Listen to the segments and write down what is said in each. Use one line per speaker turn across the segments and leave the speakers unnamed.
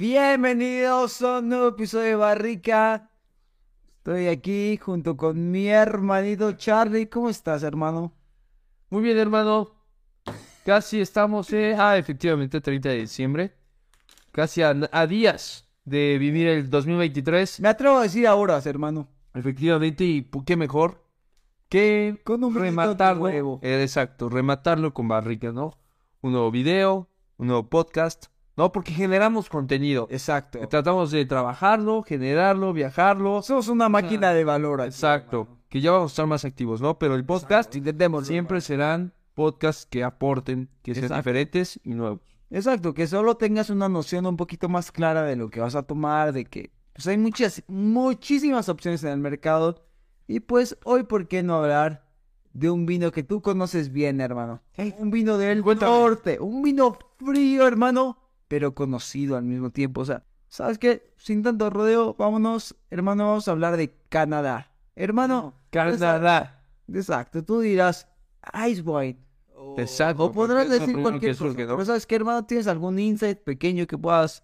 Bienvenidos a un nuevo episodio de Barrica. Estoy aquí junto con mi hermanito Charlie. ¿Cómo estás, hermano?
Muy bien, hermano. Casi estamos, eh, ah, efectivamente, 30 de diciembre. Casi a, a días de vivir el 2023.
Me atrevo a decir ahora, hermano.
Efectivamente, y qué mejor que
Con un
rematarlo.
huevo.
eh, exacto, rematarlo con barrica, ¿no? Un nuevo video, un nuevo podcast, ¿no? Porque generamos contenido.
Exacto.
Tratamos de trabajarlo, generarlo, viajarlo.
Somos una máquina de valor. aquí,
Exacto.
hermano.
Que ya vamos a estar más activos, ¿no? Pero el podcast
Intentemos.
siempre serán podcasts que aporten, que sean
Exacto.
diferentes y nuevos.
Exacto, que solo tengas una noción un poquito más clara de lo que vas a tomar, de que pues hay muchas, muchísimas opciones en el mercado. Y pues hoy, ¿por qué no hablar de un vino que tú conoces bien, hermano? Un vino del
Cuéntame.
norte, un vino frío, hermano, pero conocido al mismo tiempo. O sea, ¿sabes qué? Sin tanto rodeo, vámonos, hermano, vamos a hablar de Canadá. Hermano,
Canadá.
Exacto, tú dirás Ice Wine. O-
Exacto,
O podrás decir cualquier
surge,
cosa.
¿no?
Pero sabes qué, hermano, tienes algún insight pequeño que puedas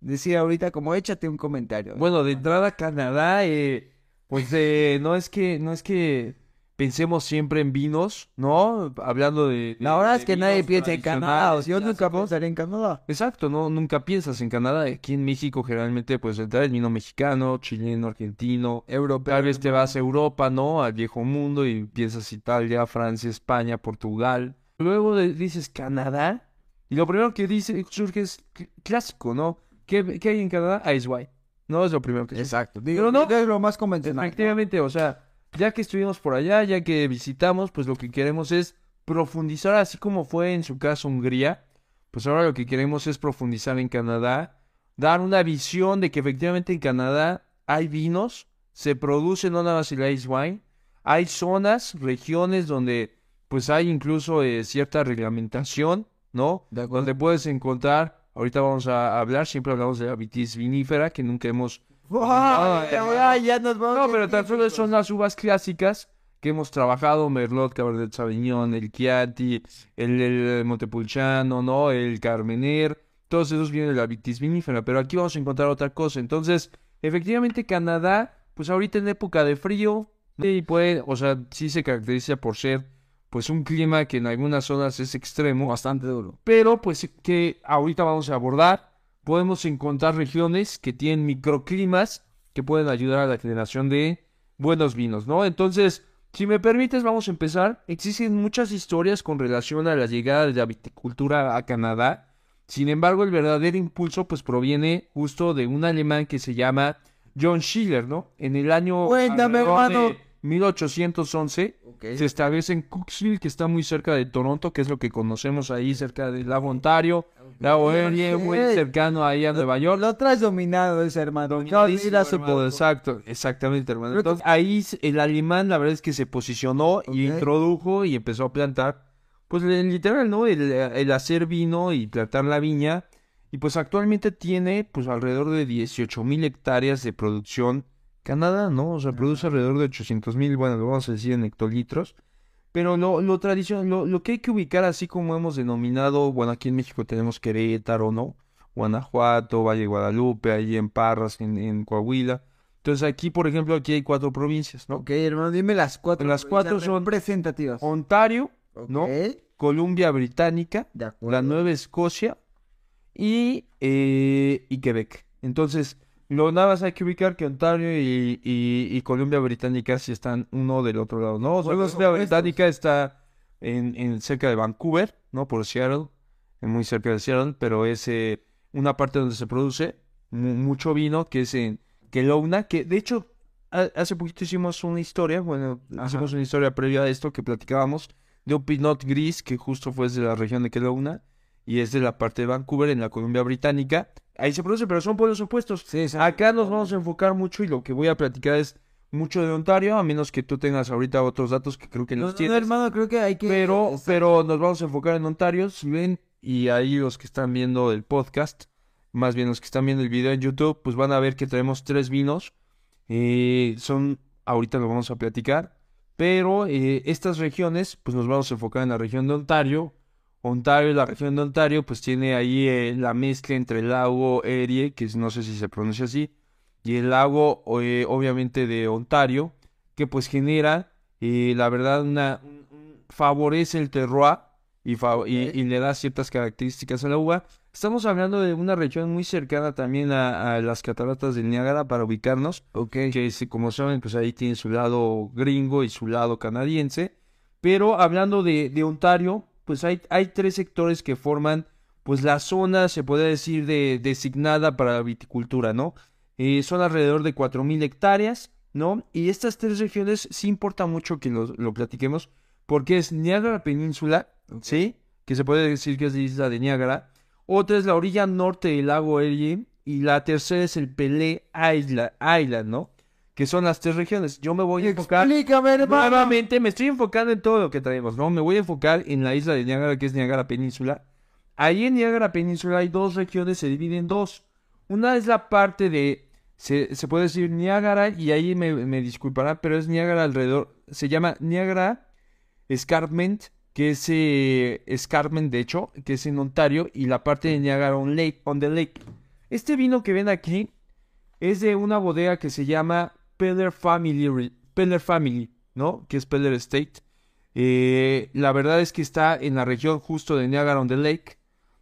decir ahorita, como échate un comentario.
Bueno, de entrada a Canadá, eh, pues eh, no es que no es que pensemos siempre en vinos, ¿no? Hablando de, de-
la verdad
de
es que nadie piensa en Canadá. O sea, yo nunca pensaría en Canadá.
Exacto, no nunca piensas en Canadá. Aquí en México generalmente pues entra el vino mexicano, chileno, argentino.
Europeo.
Tal vez te vas a Europa, ¿no? Al viejo mundo y piensas Italia, Francia, España, Portugal. Luego de- dices Canadá y lo primero que dice surge es cl- clásico, ¿no? ¿Qué, qué hay en Canadá? Ice White. No es lo primero que.
Exacto.
Pero no.
Es lo más convencional.
Efectivamente, o sea, ya que estuvimos por allá, ya que visitamos, pues lo que queremos es profundizar, así como fue en su caso Hungría, pues ahora lo que queremos es profundizar en Canadá, dar una visión de que efectivamente en Canadá hay vinos, se produce no nada más el ice wine, hay zonas, regiones donde pues hay incluso eh, cierta reglamentación, ¿no?
De.
Donde puedes encontrar, ahorita vamos a hablar, siempre hablamos de la vitis vinífera, que nunca hemos Ah,
ya nos vamos
no, pero tan solo son las uvas clásicas que hemos trabajado, Merlot, Cabernet Sauvignon, el Chianti, el, el Montepulciano, ¿no? El Carmener, todos esos vienen de la vitis vinífera, pero aquí vamos a encontrar otra cosa. Entonces, efectivamente Canadá, pues ahorita en época de frío, y puede, o sea, sí se caracteriza por ser, pues un clima que en algunas zonas es extremo,
Bastante duro.
pero pues que ahorita vamos a abordar. Podemos encontrar regiones que tienen microclimas que pueden ayudar a la generación de buenos vinos, ¿no? Entonces, si me permites, vamos a empezar. Existen muchas historias con relación a la llegada de la viticultura a Canadá. Sin embargo, el verdadero impulso pues proviene justo de un alemán que se llama John Schiller, ¿no? En el año
Cuéntame,
de
hermano.
1811
Ok.
se establece en Cooksville, que está muy cerca de Toronto, que es lo que conocemos ahí, cerca del lago Ontario. Lago Erie, muy cercano ahí a Nueva York.
Lo traes dominado ese hermano.
Exacto, exactamente, hermano. Entonces, ahí el alemán, la verdad es que se posicionó y introdujo y empezó a plantar, pues literal, ¿no? El, el hacer vino y plantar la viña. Y pues actualmente tiene, pues alrededor de 18 mil hectáreas de producción. Canadá, ¿no? O sea, produce alrededor de 800 mil, bueno, lo vamos a decir en hectolitros. Pero lo, lo tradicional, lo, lo que hay que ubicar así como hemos denominado, bueno, aquí en México tenemos Querétaro, ¿no? Guanajuato, Valle de Guadalupe, ahí en Parras, en, en Coahuila. Entonces aquí, por ejemplo, aquí hay cuatro provincias, ¿no?
Ok, hermano, dime las cuatro.
Las cuatro son-
representativas.
Ontario, ¿no? Columbia Británica,
De
la Nueva Escocia y, eh, y Quebec. Entonces, lo nada más hay que ubicar que Ontario y, y, y Columbia Británica sí están uno del otro lado, ¿no? O sea,
opuestos.
Británica está en, en cerca de Vancouver, ¿no? Por Seattle, muy cerca de Seattle, pero es eh, una parte donde se produce mu- mucho vino, que es en Kelowna, que de hecho ha- hace poquito hicimos una historia, bueno,
Ajá.
hicimos una historia previa a esto que platicábamos de un Pinot Gris que justo fue de la región de Kelowna y es de la parte de Vancouver en la Columbia Británica. Ahí se produce, pero son pueblos opuestos.
Sí, sí.
Acá nos vamos a enfocar mucho y lo que voy a platicar es mucho de Ontario, a menos que tú tengas ahorita otros datos que creo que
No,
los
no,
tienes.
hermano, creo que hay que.
Pero, pero nos vamos a enfocar en Ontario, si ven, y ahí los que están viendo el podcast, más bien los que están viendo el video en YouTube, pues van a ver que traemos tres vinos. Eh, son, ahorita lo vamos a platicar, pero eh, estas regiones, pues nos vamos a enfocar en la región de Ontario, Ontario, la región de Ontario, pues tiene ahí eh, la mezcla entre el lago Erie, que no sé si se pronuncia así, y el lago, eh, obviamente, de Ontario, que pues genera, eh, la verdad, una, favorece el terroir y, y, le da ciertas características a la uva. Estamos hablando de una región muy cercana también a, las cataratas del Niágara para ubicarnos. Que como saben, pues ahí tiene su lado gringo y su lado canadiense. Pero hablando de, de Ontario, pues hay, hay tres sectores que forman pues la zona, se puede decir, de, designada para la viticultura, ¿no? Eh, son alrededor de 4.000 hectáreas, ¿no? Y estas tres regiones sí importa mucho que lo, lo platiquemos, porque es Niágara Península, ¿sí? Que se puede decir que es la isla de Niágara. Otra es la orilla norte del lago Erie. Y la tercera es el Pelé Island, Island, ¿no? Que son las tres regiones. Yo me voy a enfocar. Nuevamente, me estoy enfocando en todo lo que traemos, ¿no? Me voy a enfocar en la isla de Niágara, que es Niágara Península. Ahí en Niágara Península hay dos regiones, se dividen en dos. Una es la parte de. Se, puede decir Niágara, y ahí me, me disculpará, pero es Niágara alrededor. Se llama Niágara Escarpment que es eh, Escarpment, de hecho, que es en Ontario, y la parte de Niagara on, Lake, on the Lake. Este vino que ven aquí es de una bodega que se llama Peller Family, Peller Family ¿no? Que es Peller Estate. Eh, la verdad es que está en la región justo de Niagara on the Lake.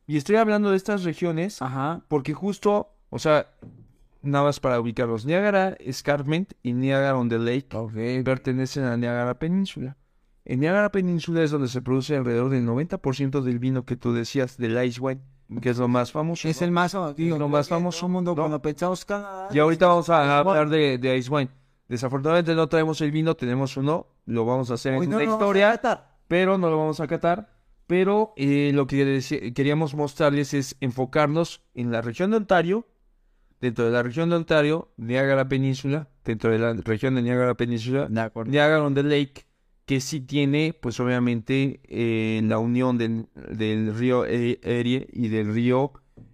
Y estoy hablando de estas regiones
Ajá.
porque justo, o sea, nada más para ubicarlos. Niagara Escarpment y Niagara on the Lake pertenecen a Niagara Península. En Niagara Península es donde se produce alrededor del 90% del vino que tú decías, del ice wine, que es lo más famoso.
Es el más, digo,
lo más famoso.
Mundo, Cuando pensamos Canadá.
Y ahorita vamos a hablar de, de, ice wine. Desafortunadamente no traemos el vino, tenemos uno, lo vamos a hacer en
la
historia, pero no lo vamos a catar. Pero eh, lo que queríamos mostrarles es enfocarnos en la región de Ontario, dentro de la región de Ontario, Niagara Península, dentro de la región de Niagara Península, Niagara on the Lake, que sí tiene, pues obviamente, eh, la unión del, río e-, Erie y del río,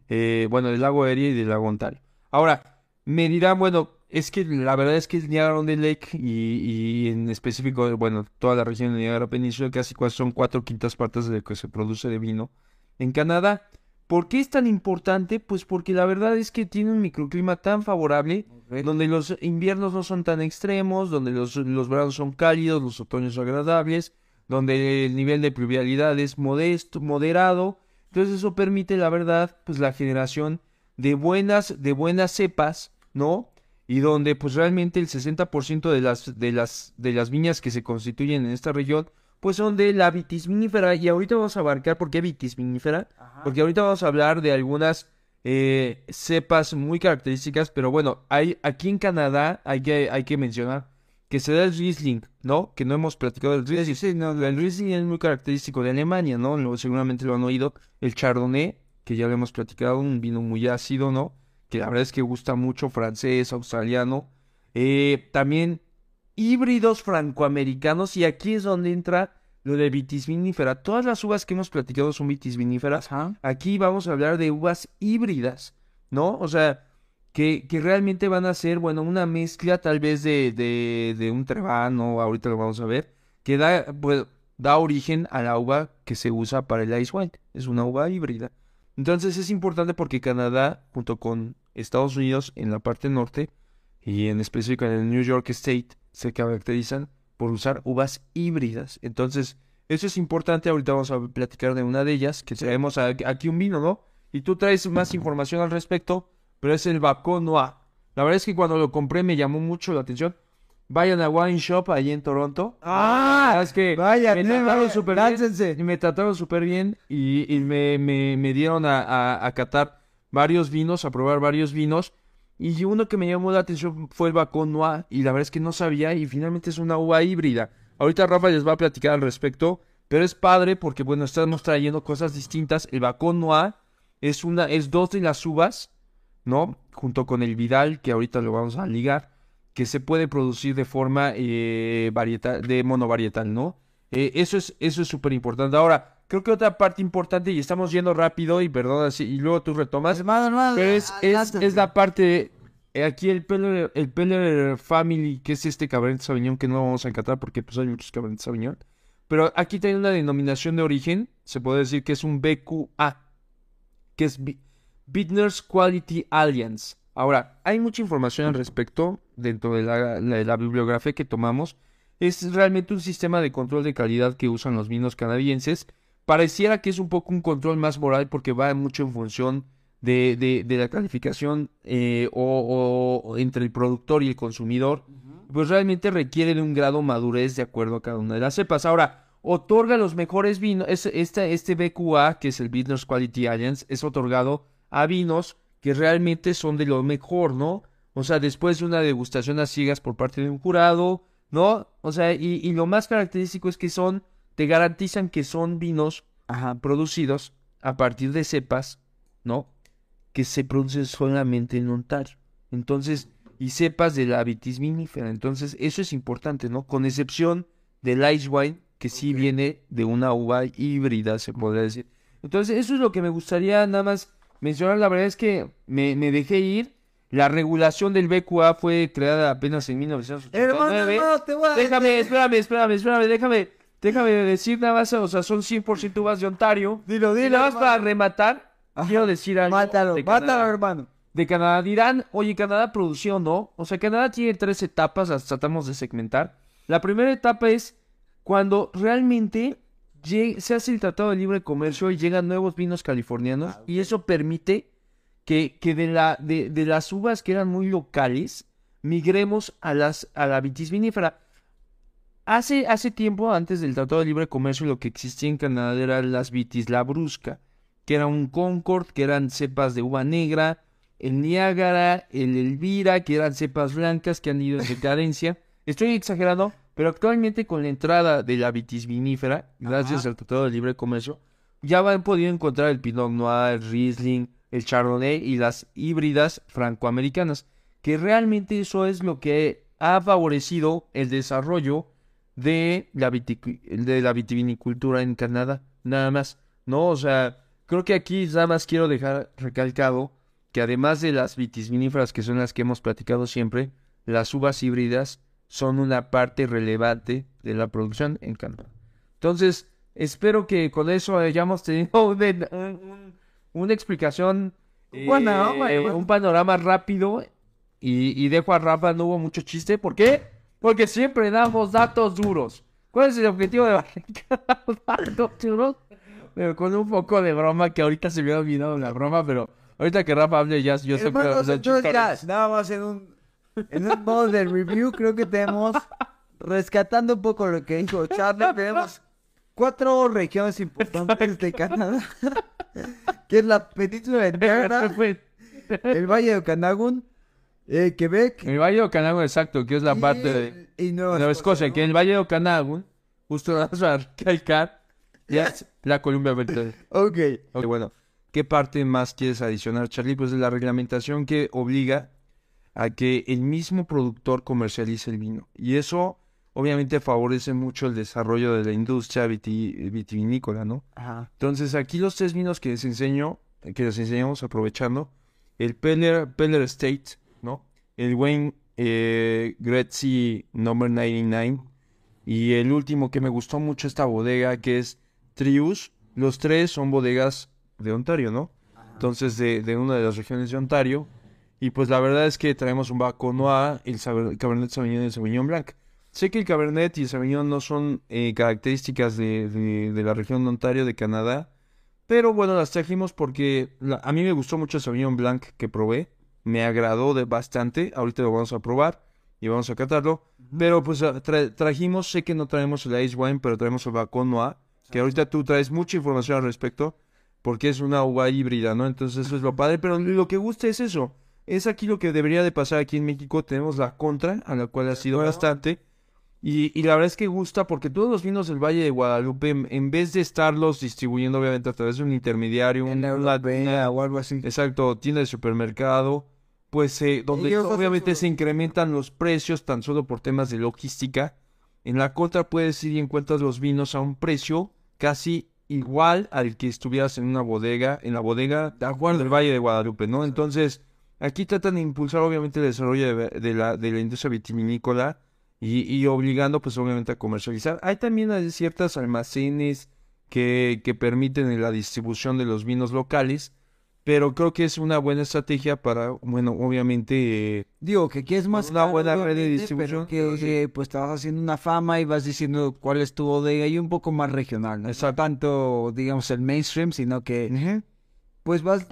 eh, bueno, del lago Erie y del lago Ontario. Ahora, me dirán, bueno, es que la verdad es que el Niagara on the Lake y, y, en específico, bueno, toda la región de Niagara Península, casi son cuatro quintas partes de lo que se produce de vino en Canadá. ¿Por qué es tan importante? Pues porque la verdad es que tiene un microclima tan favorable, donde los inviernos no son tan extremos, donde los, los veranos son cálidos, los otoños son agradables, donde el nivel de pluvialidad es modesto, moderado. Entonces eso permite, la verdad, pues la generación de buenas, de buenas cepas, ¿no? Y donde pues realmente el 60% de las, de, las, de las viñas que se constituyen en esta región pues son de la vitis vinífera. Y ahorita vamos a abarcar por qué vitis vinífera. Porque ahorita vamos a hablar de algunas eh, cepas muy características. Pero bueno, hay, aquí en Canadá hay que, hay que mencionar que se da el Riesling, ¿no? Que no hemos platicado del Riesling. Sí, no, el Riesling es muy característico de Alemania, ¿no? seguramente lo han oído. El Chardonnay, que ya lo hemos platicado, un vino muy ácido, ¿no? Que la verdad es que gusta mucho, francés, australiano. Eh, también híbridos francoamericanos y aquí es donde entra lo de vitis vinífera. Todas las uvas que hemos platicado son vitis viníferas. Aquí vamos a hablar de uvas híbridas, ¿no? O sea, que, que realmente van a ser, bueno, una mezcla tal vez de, de, de un trebano, ahorita lo vamos a ver, que da, pues, da origen a la uva que se usa para el ice wine. Es una uva híbrida. Entonces es importante porque Canadá, junto con Estados Unidos en la parte norte, y en específico en el New York State, se caracterizan por usar uvas híbridas. Entonces, eso es importante. Ahorita vamos a platicar de una de ellas, que traemos aquí un vino, ¿no? Y tú traes más información al respecto, pero es el Noir. La verdad es que cuando lo compré me llamó mucho la atención. Vayan a Wine Shop allí en Toronto.
Ah,
es que
vaya,
me trataron súper bien. Me trataron súper bien y, me, me, dieron a, a, a catar varios vinos, a probar varios vinos. Y uno que me llamó la atención fue el Bacon Noir, y la verdad es que no sabía, y finalmente es una uva híbrida. Ahorita Rafa les va a platicar al respecto, pero es padre porque, bueno, estamos trayendo cosas distintas. El Bacon Noir es, una, es dos de las uvas, ¿no? Junto con el Vidal, que ahorita lo vamos a ligar, que se puede producir de forma eh, de monovarietal, ¿no? Eh, eso es eso es súper importante. Ahora, creo que otra parte importante, y estamos yendo rápido, y perdón, y luego tú retomas, pero es, es, la parte, eh, aquí el Peller, el Family, que es este Cabernet Sauvignon, que no vamos a encantar porque pues hay muchos Cabernet Sauvignon, Pero aquí tiene una denominación de origen, se puede decir que es un BQA, que es Bi- Bitters Quality Alliance. Ahora, hay mucha información al respecto dentro de la, la- la bibliografía que tomamos. Es realmente un sistema de control de calidad que usan los vinos canadienses. Pareciera que es un poco un control más moral porque va mucho en función de, de- de la calificación eh, o, o entre el productor y el consumidor. Pues realmente requiere de un grado madurez de acuerdo a cada una de las cepas. Ahora, otorga los mejores vinos. Es, este, este BQA, que es el Business Quality Alliance, es otorgado a vinos que realmente son de lo mejor, ¿no? O sea, después de una degustación a ciegas por parte de un jurado, ¿no? O sea, y, y lo más característico es que son, te garantizan que son vinos
Ajá.
producidos a partir de cepas, ¿no? Que se producen solamente en Ontario. Entonces, y cepas de la vitis vinifera. Entonces, eso es importante, ¿no? Con excepción del ice wine, que sí viene de una uva híbrida, se podría decir. Entonces, eso es lo que me gustaría nada más mencionar. La verdad es que me, me dejé ir. La regulación del BQA fue creada apenas en 1989.
Hermano, te voy a
Déjame, espérame, espérame, espérame, déjame, déjame decir nada más, o sea, son 100% uvas de Ontario.
Dilo,
Y
dilo.
nada más para rematar,
Ajá.
quiero decir algo.
Mátalo,
de
mátalo,
Canadá.
hermano.
De Canadá dirán, oye, Canadá produció, ¿no? O sea, Canadá tiene tres etapas, las tratamos de segmentar. La primera etapa es cuando realmente se hace el Tratado de Libre Comercio y llegan nuevos vinos californianos y eso permite que, que de, la, de, de las uvas que eran muy locales, migremos a, las, a la vitis vinífera. Hace, hace tiempo, antes del Tratado de Libre Comercio, lo que existía en Canadá eran las vitis labrusca, que era un Concord, que eran cepas de uva negra, el Niágara, el Elvira, que eran cepas blancas que han ido en decadencia. Estoy exagerando, pero actualmente con la entrada de la vitis vinífera, gracias
Ajá.
al Tratado de Libre Comercio, ya han podido encontrar el Pinot Noir, el Riesling, el Chardonnay y las híbridas francoamericanas, que realmente eso es lo que ha favorecido el desarrollo de la, de la vitivinicultura en Canadá, nada más, ¿no? O sea, creo que aquí nada más quiero dejar recalcado que además de las vitis viníferas, que son las que hemos platicado siempre, las uvas híbridas son una parte relevante de la producción en Canadá. Entonces, espero que con eso hayamos tenido un- un- una explicación, eh,
buena.
un panorama rápido y, y dejo a Rafa, no hubo mucho chiste. ¿Por qué? Porque siempre damos datos duros. ¿Cuál es el objetivo de datos duros? Pero con un poco de broma, que ahorita se me ha olvidado la broma, pero ahorita que Rafa hable ya, yo sé que...
nada más en un, en un modo de review, creo que tenemos, rescatando un poco lo que dijo Charlie, tenemos cuatro regiones importantes de Canadá, que es la península de Niagara, el Valle de Okanagan, eh, Quebec
El Valle de Okanagan, exacto, que es la
y-
parte de
y Nueva,
Nueva Escocia,
¿no?
que en el Valle de Okanagan, justo vamos a recalcar, ya es la Columbia Británica.
Ok,
Ok, bueno, ¿qué parte más quieres adicionar, Charlie? Pues de la reglamentación que obliga a que el mismo productor comercialice el vino. Y eso obviamente favorece mucho el desarrollo de la industria viti- vitivinícola, ¿no?
ajá,
Entonces aquí los tres vinos que les enseño, que les enseñamos aprovechando, el Peller, Peller State. El Wayne eh, Gretzky Number 99 y el último que me gustó mucho esta bodega que es Trius. Los tres son bodegas de Ontario, ¿no? Entonces de, de una de las regiones de Ontario. Y pues la verdad es que traemos un Baco Noir, el Saber- Cabernet Sauvignon y el Sauvignon Blanc. Sé que el Cabernet y el Sauvignon no son eh, características de, de- de la región de Ontario, de Canadá, pero bueno, las trajimos porque la- a mí me gustó mucho el Sauvignon Blanc que probé, me agradó de bastante, ahorita lo vamos a probar y vamos a catarlo, pero pues ah, tra- trajimos, sé que no traemos el Ice Wine, pero traemos el Bacon Noir, que ahorita tú traes mucha información al respecto, porque es una uva híbrida, ¿no? Entonces eso es lo padre, pero lo que gusta es eso. Es aquí lo que debería de pasar aquí en México. Tenemos la contra, a la cual ha sido bastante. Y, y la verdad es que gusta porque todos los vinos del Valle de Guadalupe, en, en vez de estarlos distribuyendo obviamente a través de un intermediario,
en
un-
la
una-
o algo así.
exacto, tienda de supermercado, pues eh, donde
Ellos
obviamente
su-
se incrementan los precios tan solo por temas de logística. En la contra puedes ir y encuentras los vinos a un precio casi igual al que estuvieras en una bodega, en la bodega del Valle de Guadalupe, ¿no? Entonces, aquí tratan de impulsar obviamente el desarrollo de, de la, de la industria vitivinícola y, y obligando pues obviamente a comercializar. Hay también hay ciertas almacenes que, que permiten la distribución de los vinos locales, pero creo que es una buena estrategia para, bueno, obviamente... eh,
Digo, que quieres más
Una buena red de distribución.
pero que eh, pues te vas haciendo una fama y vas diciendo cuál es tu bodega y un poco más regional. No
Exacto.
tanto, digamos, el mainstream, sino que pues vas,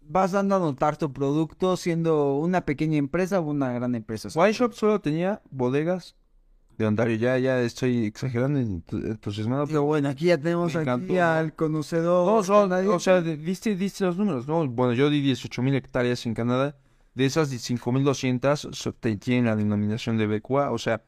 vas dando a notar tu producto siendo una pequeña empresa o una gran empresa.
Wine Shop solo tenía bodegas de Ontario. Ya, ya estoy exagerando, ent- entusiasmado.
Pero bueno, aquí ya tenemos aquí al conocedor.
No, son,
nadie-
o sea, diste, diste los números, ¿no? Bueno, yo di 18 mil hectáreas en Canadá. De esas 5.200 so- te- tienen la denominación de BQA, o sea,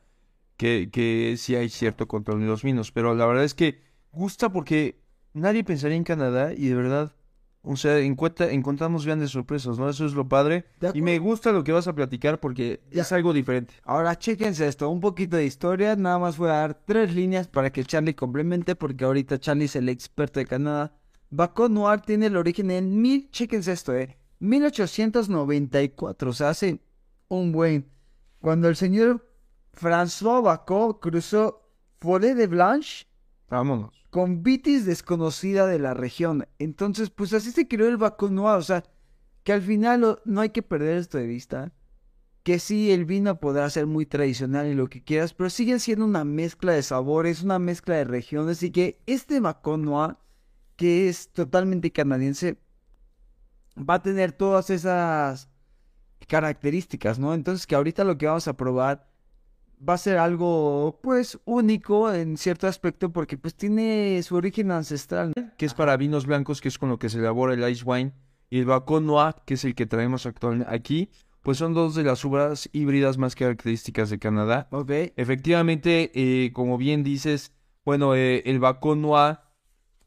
que, que sí hay cierto control de los vinos. Pero la verdad es que gusta porque nadie pensaría en Canadá y de verdad, o sea, encuentra- encontramos grandes sorpresas, ¿no? Eso es lo padre. Y me gusta lo que vas a platicar porque
Ya.
es algo diferente.
Ahora, chéquense esto, un poquito de historia. Nada más voy a dar tres líneas para que Charlie complemente, porque ahorita Charlie es el experto de Canadá. Baco Noir tiene el origen en mil, chéquense esto, eh, 1894, o sea, hace un buen. Cuando el señor François Bacot cruzó Forêt de Blanche
Vámonos.
Con vitis desconocida de la región. Entonces, pues así se creó el Baco Noir, o sea, que al final no hay que perder esto de vista. Que sí, el vino podrá ser muy tradicional y lo que quieras, pero sigue siendo una mezcla de sabores, una mezcla de regiones, y que este Baco Noir, que es totalmente canadiense, va a tener todas esas características, ¿no? Entonces, que ahorita lo que vamos a probar va a ser algo, pues, único en cierto aspecto, porque pues tiene su origen ancestral. ¿no?
que es para vinos blancos, que es con lo que se elabora el ice wine, y el Bacon Noir, que es el que traemos actualmente aquí, pues son dos de las uvas híbridas más características de Canadá.
Ok.
Efectivamente, eh, como bien dices, bueno, eh, el Bacon Noir,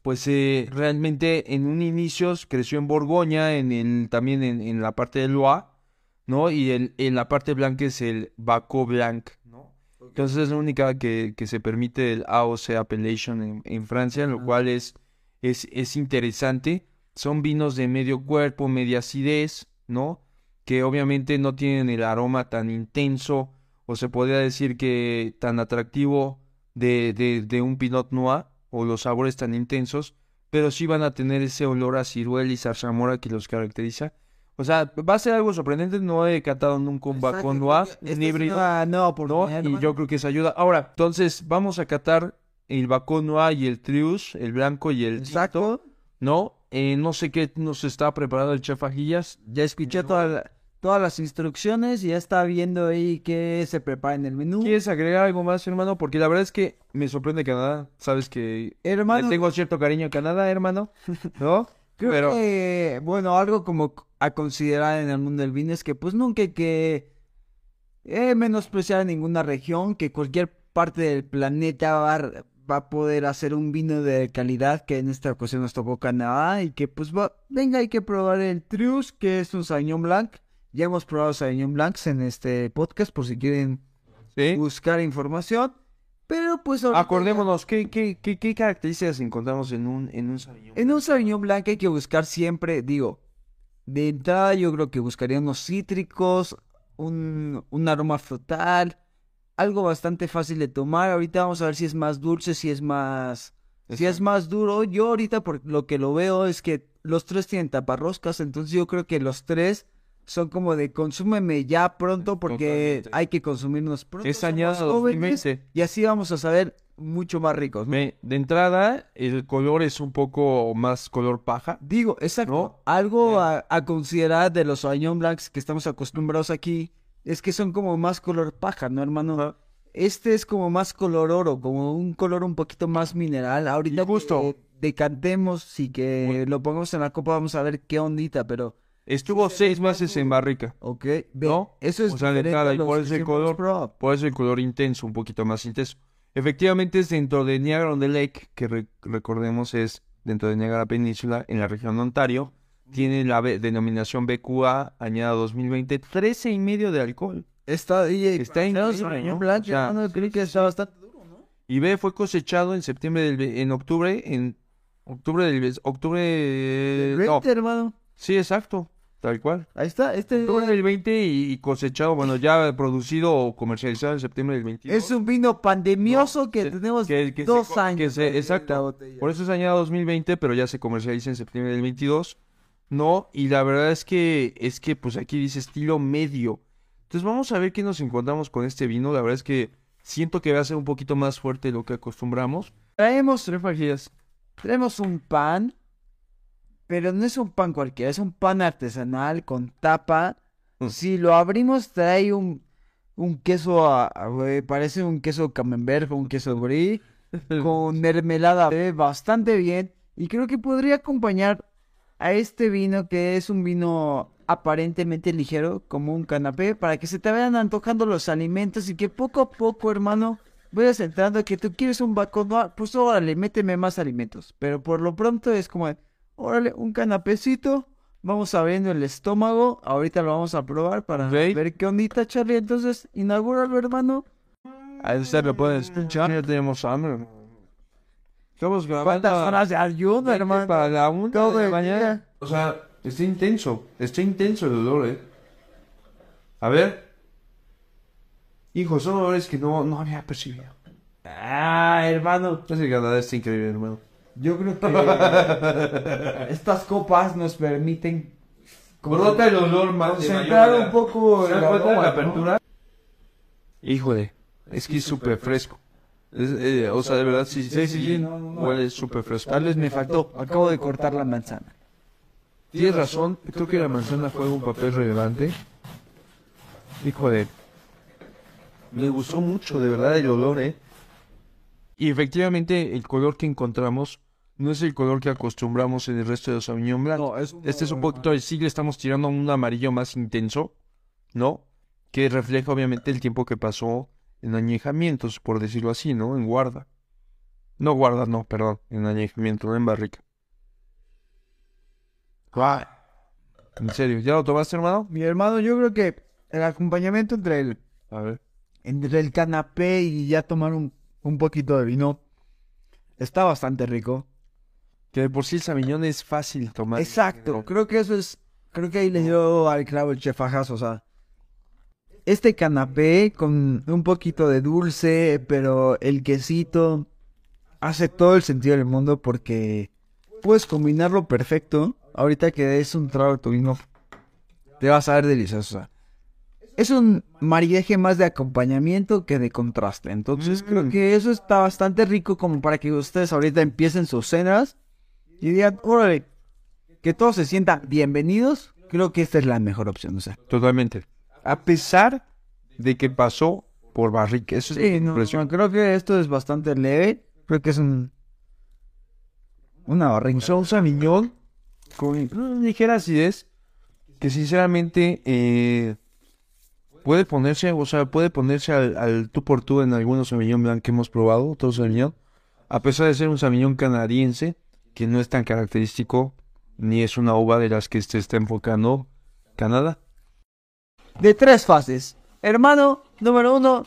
pues eh, realmente en un inicio creció en Borgoña, en el, también en, en la parte de Loire, ¿no? Y el, en la parte blanca es el Baco Blanc. Entonces es la única que, que se permite el AOC Appellation en, en Francia, lo
Ah.
cual es, es, es interesante. Son vinos de medio cuerpo, media acidez, ¿no? Que obviamente no tienen el aroma tan intenso, o se podría decir que tan atractivo de, de, de un Pinot Noir, o los sabores tan intensos, pero sí van a tener ese olor a ciruela y zarzamora que los caracteriza. O sea, va a ser algo sorprendente, no he catado nunca un Bacon Noir en híbrido.
nueva
¿no?
oportunidad,
Y
hermano.
yo creo que eso ayuda. Ahora, entonces vamos a catar el Bacon Noir y el Trius, el blanco y el tinto,
Exacto.
¿no? Eh, no sé qué nos está preparando el chef Ajillas.
Ya escuché toda la- todas las instrucciones y ya está viendo ahí qué se prepara en el menú.
¿Quieres agregar algo más, hermano? Porque la verdad es que me sorprende Canadá. Sabes que
Hermano,
le tengo cierto cariño a Canadá, hermano, ¿no?
Creo
Pero
que, bueno, algo como a considerar en el mundo del vino es que pues nunca hay que eh, menospreciar a ninguna región, que cualquier parte del planeta va, a- va a poder hacer un vino de calidad, que en esta ocasión nos tocó Canadá, y que pues va, venga, hay que probar el Trius, que es un Sauvignon Blanc. Ya hemos probado Sauvignon Blancs en este podcast, por si quieren
¿sí?
buscar información. Pero pues
acordémonos, ¿qué, qué, qué, qué características encontramos en un, en un Sauvignon?
En un Sauvignon Blanc hay que buscar siempre, digo, de entrada yo creo que buscaría unos cítricos, un, un aroma frutal, algo bastante fácil de tomar. Ahorita vamos a ver si es más dulce, si es más, si es más duro. Yo ahorita por lo que lo veo es que los tres tienen taparroscas, entonces yo creo que los tres son como de consúmeme ya pronto porque
Totalmente.
hay que consumirnos pronto.
Es añado
jóvenes
2020.
y así vamos a saber mucho más ricos. ¿no?
Me- de entrada, el color es un poco más color paja.
Digo, exacto.
¿No?
Algo a, a considerar de los Sauvignon Blancs que estamos acostumbrados aquí es que son como más color paja, ¿no, hermano? Este es como más color oro, como un color un poquito más mineral. Ahorita
justo.
que decantemos y que lo pongamos en la copa vamos a ver qué ondita, pero...
Estuvo seis meses en barrica.
Ok, ve,
¿No?
eso es
O sea, de y por ese color. Por eso el color intenso, un poquito más intenso. Efectivamente es dentro de Niagara on the Lake, que re- recordemos es dentro de Niagara Península, en la región de Ontario. Tiene la B- denominación BQA, añada 2020, 13 y medio de alcohol.
Está, y,
Está
no,
increíble,
Sauvignon
¿no?
Blanc,
O sea,
hermano, creí que está bastante duro, ¿no?
Y B fue cosechado en septiembre del, ve- en octubre, en octubre del, ve- octubre, eh, no,
hermano.
sí, exacto. Tal cual.
Ahí está, este
en el 20 y cosechado, bueno, ya producido o comercializado en septiembre del 22.
es un vino pandemioso que tenemos
que- que se
dos años.
que se-
para
exacto. Por eso es añado 2020, pero ya se comercializa en septiembre del 22. No, y la verdad es que es que pues aquí dice estilo medio. Entonces vamos a ver qué nos encontramos con este vino. La verdad es que siento que va a ser un poquito más fuerte de lo que acostumbramos.
Traemos,
Tres
traemos un pan, pero no es un pan cualquiera, es un pan artesanal con tapa.
Mm.
Si lo abrimos trae un, un queso, a- parece un queso camembert o un queso brie. con mermelada eh, bastante bien y creo que podría acompañar a este vino que es un vino aparentemente ligero como un canapé para que se te vayan antojando los alimentos y que poco a poco hermano vayas entrando que tú quieres un bacon pues órale méteme más alimentos pero por lo pronto es como órale un canapecito vamos abriendo el estómago ahorita lo vamos a probar para ver qué ondita Charlie entonces inaugúralo hermano
Ahí usted lo puede escuchar. Ya tenemos hambre. Estamos grabando
¿Cuántas horas de ayuno, hermano?
para la una
Todo
de mañana.
día.
O sea, está intenso. Está intenso el olor, eh. A ver. Hijo, son olores que no, no había percibido.
Ah, hermano.
Es el Canadá está increíble, hermano.
Yo creo que estas copas nos permiten
Brota el olor más
concentrar un poco
¿Se
el
de la
aroma, ¿no?
apertura? Híjole, es que es súper fresco. Es, eh, o sea, de verdad, sí, sí, sí,
sí, no, no, no.
huele súper fresco.
Tal vez me faltó. Acabo de cortar la manzana.
Tienes razón, creo que la manzana juega un papel relevante. Híjole, me gustó mucho, de verdad, el olor, ¿eh? Y efectivamente, el color que encontramos no es el color que acostumbramos en el resto de los Sauvignon Blanc.
No, es un
Este es un poquito, sí le estamos tirando a un amarillo más intenso, ¿no? Que refleja obviamente el tiempo que pasó en añejamientos, por decirlo así, ¿no? En guarda. No guarda, no, perdón, en añejamiento, no en barrica. En serio, ¿ya lo tomaste, hermano?
Mi hermano, yo creo que el acompañamiento entre el,
A ver.
entre el canapé y ya tomar un, un poquito de vino está bastante rico.
Que de por sí el Sauvignon es fácil tomar.
Exacto, creo que eso es, creo que ahí le dio al clavo el chef Ajas, o sea, este canapé con un poquito de dulce, pero el quesito hace todo el sentido del mundo porque puedes combinarlo perfecto. Ahorita que es un trago de tu vino, te vas a ver delicioso. o sea, es un maridaje más de acompañamiento que de contraste. Entonces
Mm.
creo que eso está bastante rico como para que ustedes ahorita empiecen sus cenas y digan, órale, que todos se sientan bienvenidos. Creo que esta es la mejor opción. O sea,
Totalmente. A pesar de que pasó por barrica. Eso es
no,
impresionante.
creo que esto es bastante leve. Creo que es un. Una barriga.
Usó un Sauvignon con una ligera acidez que sinceramente eh, puede ponerse, o sea, puede ponerse al, al tú por tú en algunos Sauvignon Blanc que hemos probado, otros Sauvignon, a pesar de ser un Sauvignon canadiense, que no es tan característico, ni es una uva de las que se está enfocando Canadá.
De tres fases. Hermano, número uno,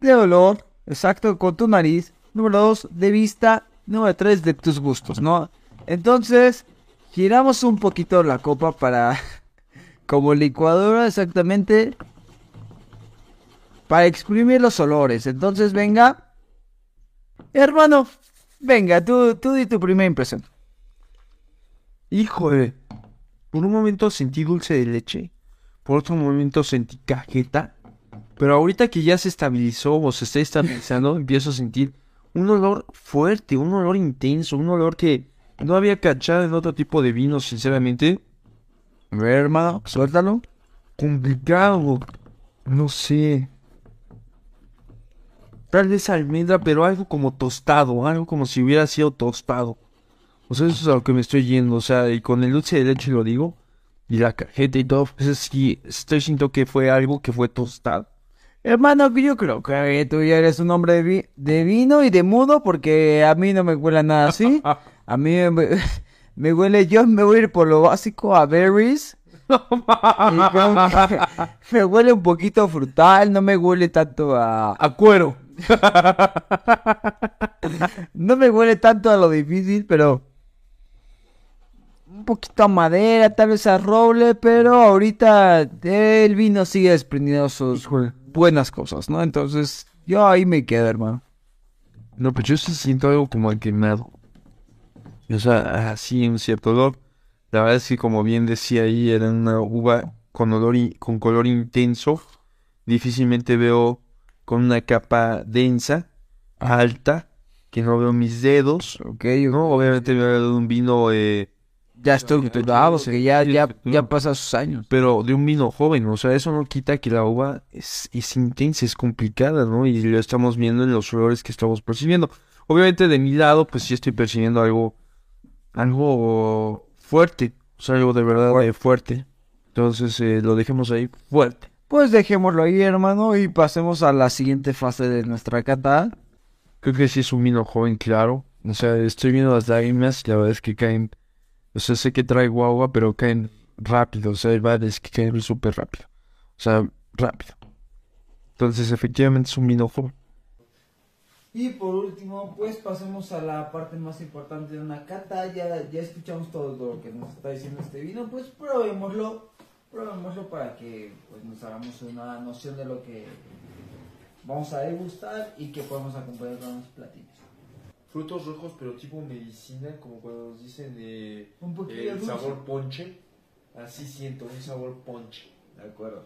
de olor, exacto, con tu nariz. Número dos, de vista. Número tres, de tus gustos, ¿no? Entonces, giramos un poquito la copa para. Como licuadora, exactamente. Para exprimir los olores. Entonces, venga. Hermano, venga, tú, tú di tu primera impresión.
Híjole, por un momento sentí dulce de leche, por otro momento sentí cajeta, pero ahorita que ya se estabilizó o se está estabilizando, empiezo a sentir un olor fuerte, un olor intenso, un olor que no había cachado en otro tipo de vino, sinceramente.
A ver, hermano, suéltalo.
Complicado, no sé. Tal vez almendra, pero algo como tostado, algo como si hubiera sido tostado. O sea, eso es a lo que me estoy yendo, o sea, y con el dulce de leche lo digo, y la cajeta y todo, pues sí, estoy sintiendo que fue algo que fue tostado.
Hermano, yo creo que tú ya eres un hombre de, vi- de vino y de mudo porque a mí no me huele nada así. A mí me, me huele, yo me voy a ir por lo básico a berries. Me huele un poquito frutal, no me huele tanto a...
A cuero.
No me huele tanto a lo difícil, pero... poquito a madera, tal vez a roble, pero ahorita el vino sigue desprendiendo sus buenas cosas, ¿no? Entonces, yo ahí me quedo, hermano.
No, pues yo sí siento algo como al quemado. O sea, así un cierto olor. La verdad es que como bien decía ahí, era una uva con olor y con color intenso. Difícilmente veo con una capa densa, alta, que no veo mis dedos.
Ok,
No, obviamente me habla de un vino, eh,
ya estructurado, que ya,
Sí,
ya,
estructurado.
ya pasa sus años.
pero de un vino joven. O sea, eso no quita que la uva es, es intensa, es complicada, ¿no? Y lo estamos viendo en los olores que estamos percibiendo. Obviamente de mi lado, pues sí estoy percibiendo algo, algo fuerte. O sea, algo de verdad fuerte. Entonces eh, lo dejemos ahí fuerte.
Pues dejémoslo ahí, hermano, y pasemos a la siguiente fase de nuestra cata.
Creo que sí es un vino joven, claro. O sea, estoy viendo las lágrimas y la verdad es que caen. O sea, sé que traigo agua, pero caen rápido. O sea, hay varias que caen súper rápido. O sea, rápido. Entonces, efectivamente es un vino joven.
Y por último, pues pasemos a la parte más importante de una cata. Ya, ya escuchamos todo lo que nos está diciendo este vino, pues probémoslo. Probémoslo para que pues, nos hagamos una noción de lo que vamos a degustar y que podemos acompañar con los platillos.
Frutos rojos, pero tipo medicina, como cuando nos dicen eh,
Un poquito
el
dulce.
sabor ponche. Así siento, un sabor ponche.
De acuerdo.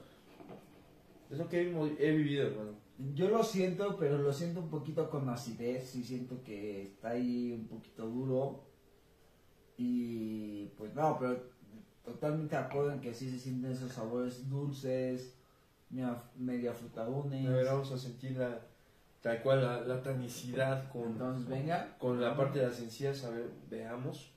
Es lo que he, vivido, hermano.
Yo lo siento, pero lo siento un poquito con acidez. Sí siento que está ahí un poquito duro. Y pues no, pero totalmente de acuerdo en que sí se sienten esos sabores dulces, media, frutadones.
A ver, vamos a sentir la, tal cual la, la tanicidad con,
Entonces venga.
con la parte de las encías. A ver, veamos.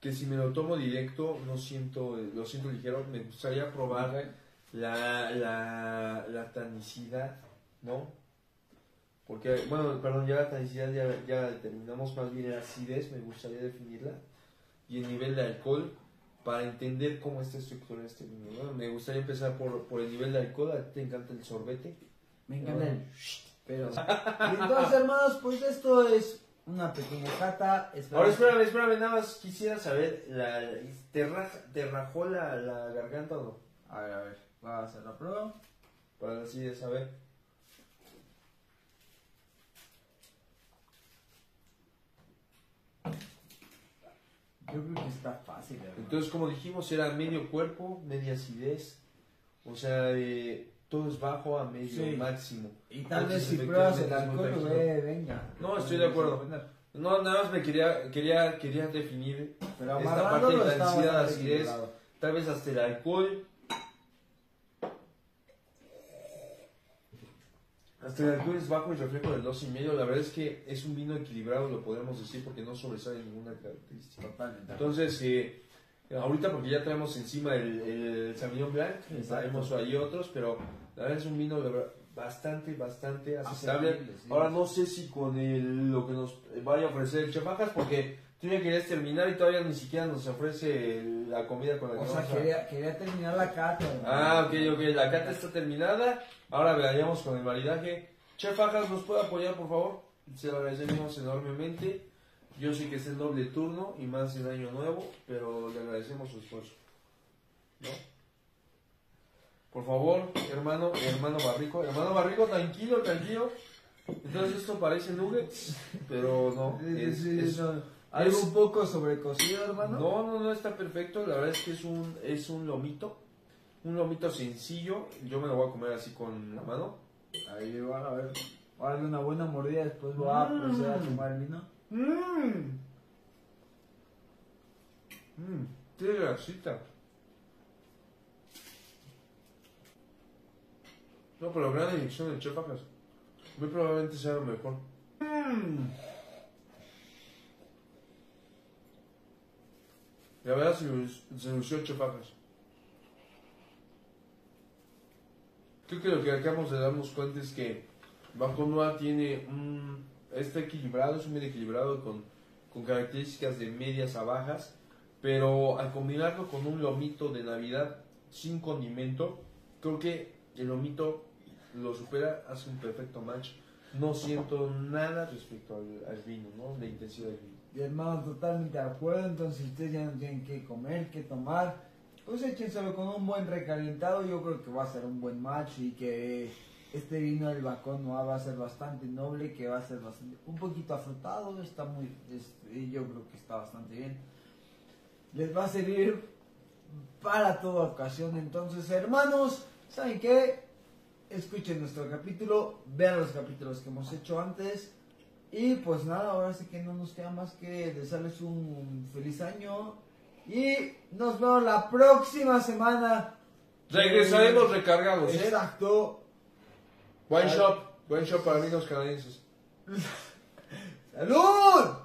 Que si me lo tomo directo, no siento, lo siento ligero. Me gustaría probar la, la, la tanicidad, ¿no? Porque, bueno, perdón, ya la tanicidad ya, ya la determinamos, más bien la acidez, me gustaría definirla. Y el nivel de alcohol, para entender cómo está estructurado este vino. ¿no? Me gustaría empezar por, por el nivel de alcohol, a ti te encanta el sorbete.
Me encanta el pero. Y entonces, hermanos, pues esto es una pequeña cata.
Ahora espérame, espérame, nada más quisiera saber, la, ¿te, raja- te rajó la, la garganta o no?
A ver, a ver. Voy a hacer la prueba.
Para así de saber.
Yo creo que está fácil, hermano.
Entonces, como dijimos, era medio cuerpo, media acidez. O sea, eh, todo es bajo a medio
Sí.
máximo.
Y tal vez si pruebas el alcohol,
tranquilo.
güey, venga.
No, estoy de acuerdo. No, nada más me quería, quería, quería definir
Pero
esta parte de la acidez, tal vez hasta el alcohol. Hasta el alcohol es bajo y reflejo del dos y medio. La verdad es que es un vino equilibrado, lo podemos decir, porque no sobresale ninguna característica.
Totalmente.
Entonces, eh, ahorita porque ya traemos encima el, el Sauvignon Blanc, traemos ahí otros, pero la verdad es un vino bastante, bastante aceptable. Ahora no sé si con el, lo que nos vaya a ofrecer el Chef porque tú ya querías terminar y todavía ni siquiera nos ofrece la comida con la que
O sea, quería, quería terminar la cata. hermano.
Ah, ok, ok, la cata está terminada. Ahora vayamos con el maridaje. Chef Ajas, ¿nos puede apoyar, por favor? Se lo agradecemos enormemente. Yo sé que es el doble turno y más en año nuevo, pero le agradecemos su esfuerzo. ¿No? Por favor, hermano, hermano Barrico. Hermano Barrico, tranquilo, tranquilo. Entonces esto parece nuggets, pero no. Es- es-
no. Algo
es-
un poco sobrecocido, hermano.
no, no, no está perfecto. La verdad es que es un, es un lomito. Un lomito sencillo. Yo me lo voy a comer así con la mano.
Ahí va, a ver. Voy a darle una buena mordida, después voy a
Mm.
proceder a tomar el vino.
Mmm. Mmm. Tiene grasita. No, pero gran elección de chef. Muy probablemente sea lo mejor. Mmm. La verdad se, Chef Ajas. Creo que lo que acabamos de darnos cuenta es que Bajo Noir tiene un. Está equilibrado, es un medio equilibrado con, con características de medias a bajas, pero al combinarlo con un lomito de Navidad sin condimento, creo que el lomito lo supera, hace un perfecto match. no siento nada respecto al, al vino, ¿no? La intensidad del vino.
Y hermano, totalmente de acuerdo. Entonces, ustedes ya no tienen que comer, que tomar. Pues échenselo con un buen recalentado. Yo creo que va a ser un buen match y que este vino del Bacón va a ser bastante noble, que va a ser bastante, un poquito afrutado. Está muy, este, yo creo que está bastante bien. Les va a servir para toda ocasión. Entonces, hermanos, ¿saben qué? Escuchen nuestro capítulo, vean los capítulos que hemos hecho antes. Y pues nada, ahora sí que no nos queda más que desearles un feliz año. Y nos vemos la próxima semana.
Regresaremos recargados, ¿eh?
Exacto.
Buen shop, buen shop para vinos canadienses.
¡Salud!